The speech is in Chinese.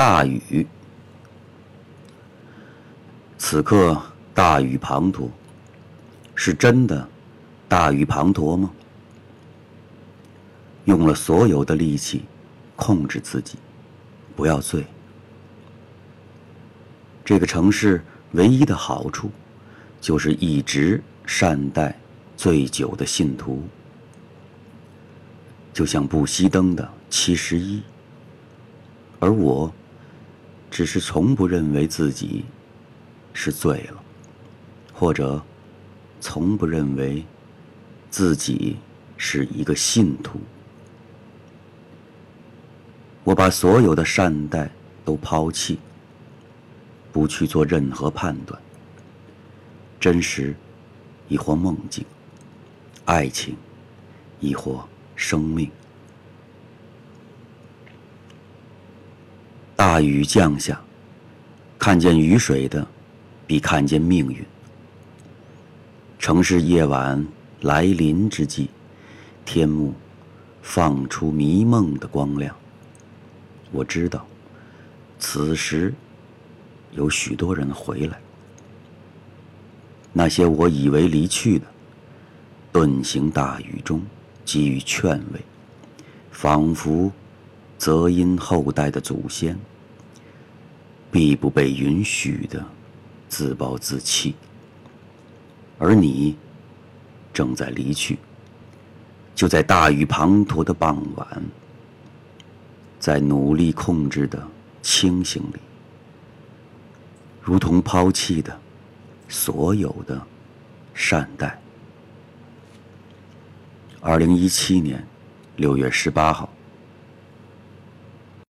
大雨，此刻大雨滂沱，是真的大雨滂沱吗？用了所有的力气控制自己，不要醉。这个城市唯一的好处，就是一直善待醉酒的信徒，就像不熄灯的七十一。而我，只是从不认为自己是醉了，或者从不认为自己是一个信徒。我把所有的善待都抛弃，不去做任何判断。真实，亦或梦境；爱情，亦或生命。大雨降下，看见雨水的，比看见命运。城市夜晚来临之际，天幕放出迷梦的光亮。我知道，此时有许多人回来。那些我以为离去的，遁形大雨中，给予劝慰，仿佛泽因后代的祖先。必不被允许的自暴自弃，而你正在离去，就在大雨滂沱的傍晚，在努力控制的清醒里，如同抛弃的所有的善待。二零一七年六月十八号。